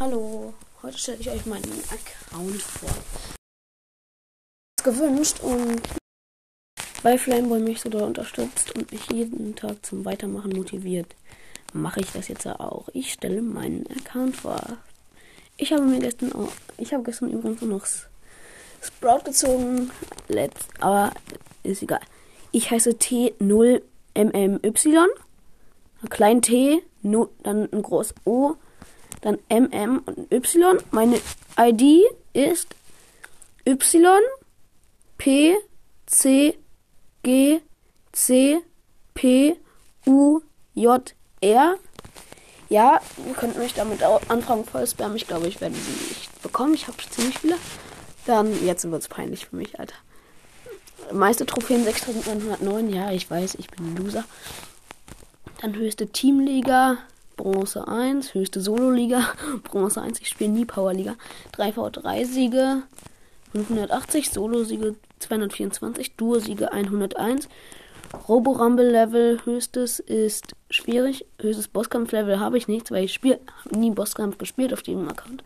Hallo, heute stelle ich euch meinen Account vor. gewünscht und weil Flameboy mich so doll unterstützt und mich jeden Tag zum Weitermachen motiviert, mache ich das jetzt auch. Ich stelle meinen Account vor. Ich habe mir gestern auch, ich habe gestern übrigens noch Sprout gezogen, let's, aber ist egal. Ich heiße T0MMY, klein T, dann ein groß O, dann MM und Y. Meine ID ist Y P C G C P U J R. Ja, ihr könnt mich damit anfangen voll spammen. Ich glaube, ich werde sie nicht bekommen. Ich habe ziemlich viele. Dann, jetzt wird es peinlich für mich, Alter. Meiste Trophäen 6909. Ja, ich weiß, ich bin ein Loser. Dann höchste Teamliga Bronze 1, höchste Solo-Liga, Bronze 1, ich spiele nie Powerliga. 3v3-Siege, 580, Solo-Siege 224, Duo-Siege 101. Robo-Rumble-Level höchstes ist schwierig. Höchstes Bosskampf-Level habe ich nichts, weil ich spiel, habe nie Bosskampf gespielt auf diesem Account.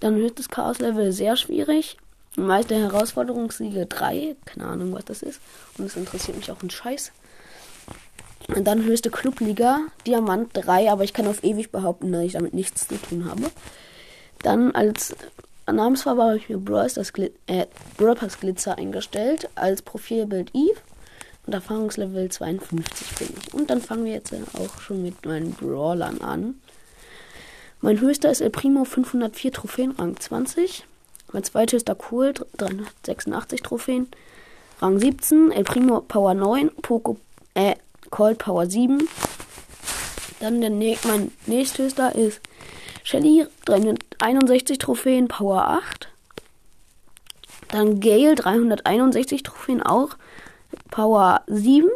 Dann höchstes Chaos-Level sehr schwierig. Meiste Herausforderungssiege 3. Keine Ahnung, was das ist. Und es interessiert mich auch ein Scheiß. Und dann höchste Clubliga, Diamant 3, aber ich kann auf ewig behaupten, dass ich damit nichts zu tun habe. Dann als Namensfarbe habe ich mir Brawl Glit äh, Glitzer eingestellt, als Profilbild Eve und Erfahrungslevel 52 bin ich. Und dann fangen wir jetzt auch schon mit meinen Brawlern an. Mein höchster ist El Primo 504 Trophäen, Rang 20. Mein zweithöchster Cool 386 Trophäen, Rang 17. El Primo Power 9, Poco äh, Cold Power 7. Dann der mein nächsthöchster ist Shelly 361 Trophäen Power 8. Dann Gale 361 Trophäen auch Power 7.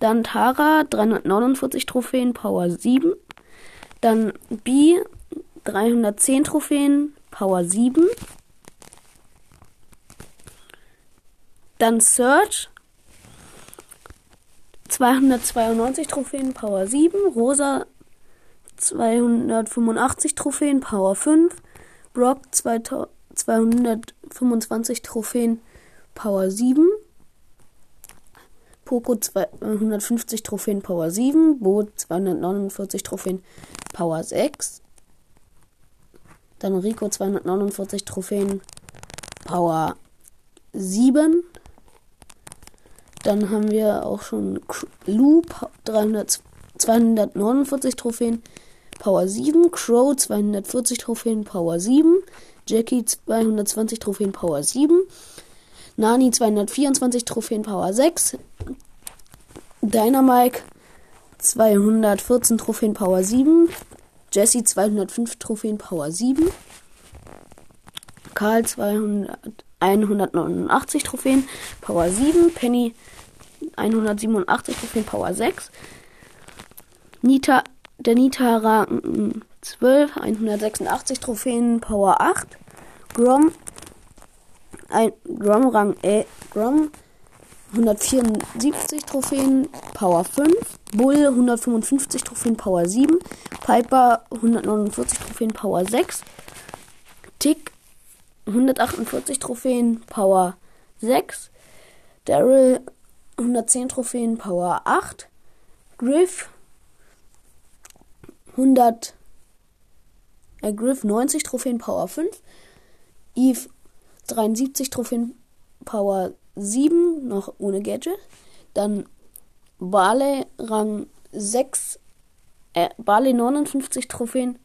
Dann Tara 349 Trophäen Power 7. Dann B 310 Trophäen Power 7. Dann Search 292 Trophäen, Power 7. Rosa 285 Trophäen, Power 5. Brock 225 Trophäen, Power 7. Poco 250 Trophäen, Power 7. Bo 249 Trophäen, Power 6. Dann Rico 249 Trophäen, Power 7. Dann haben wir auch schon 300, 249 Trophäen, Power 7, Crow 240 Trophäen, Power 7, Jackie 220 Trophäen, Power 7, Nani 224 Trophäen, Power 6, Dynamike 214 Trophäen, Power 7, Jesse 205 Trophäen, Power 7, Karl 200 189 Trophäen, Power 7. Penny 187 Trophäen, Power 6. Nita, der Nita Rang 12, 186 Trophäen, Power 8. Grom, ein, Grom Rang äh, Grom 174 Trophäen, Power 5. Bull 155 Trophäen, Power 7. Piper 149 Trophäen, Power 6. Tick 148 Trophäen, Power 6. Daryl 110 Trophäen, Power 8. Griff 100 äh, Griff 90 Trophäen, Power 5. Eve 73 Trophäen, Power 7, noch ohne Gadget. Dann Barley Rang 6, äh, Barley 59 Trophäen,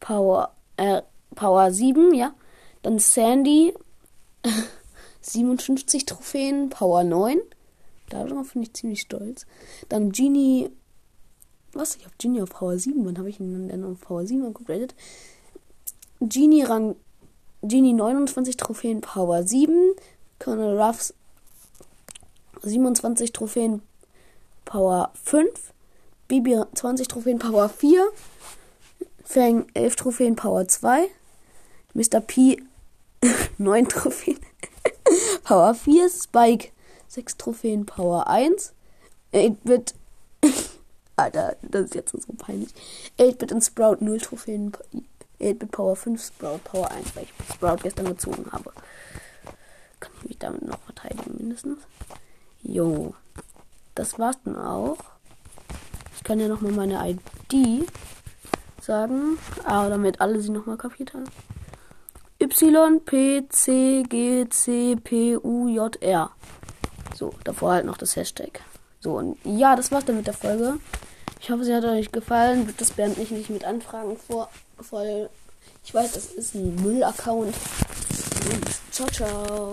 Power, äh, Power 7, ja. Dann Sandy 57 Trophäen, Power 9. Darauf bin ich ziemlich stolz. Dann Genie. Was? Ich habe Genie auf Power 7. Wann habe ich ihn denn auf Power 7 upgradet? Genie Rang. Genie 29 Trophäen, Power 7. Colonel Ruffs 27 Trophäen, Power 5. Bibi 20 Trophäen, Power 4. Fang 11 Trophäen, Power 2. Mr. P 9 Trophäen. Power 4, Spike 6 Trophäen, Power 1. 8-Bit. Alter, das ist jetzt so peinlich. 8-Bit und Sprout 0 Trophäen. 8-Bit Power 5, Sprout Power 1, weil ich Sprout gestern gezogen habe. Kann ich mich damit noch verteidigen, mindestens. Jo. Das war's dann auch. Ich kann ja nochmal meine ID sagen. Ah, damit alle sie nochmal kapiert haben. Y, P, C, G, C, P, U, J, R. So, davor halt noch das Hashtag. So, und ja, das war's dann mit der Folge. Ich hoffe, sie hat euch gefallen. Das beende ich nicht mit Anfragen vor, voll. Ich weiß, es ist ein Müll-Account. Ciao, ciao.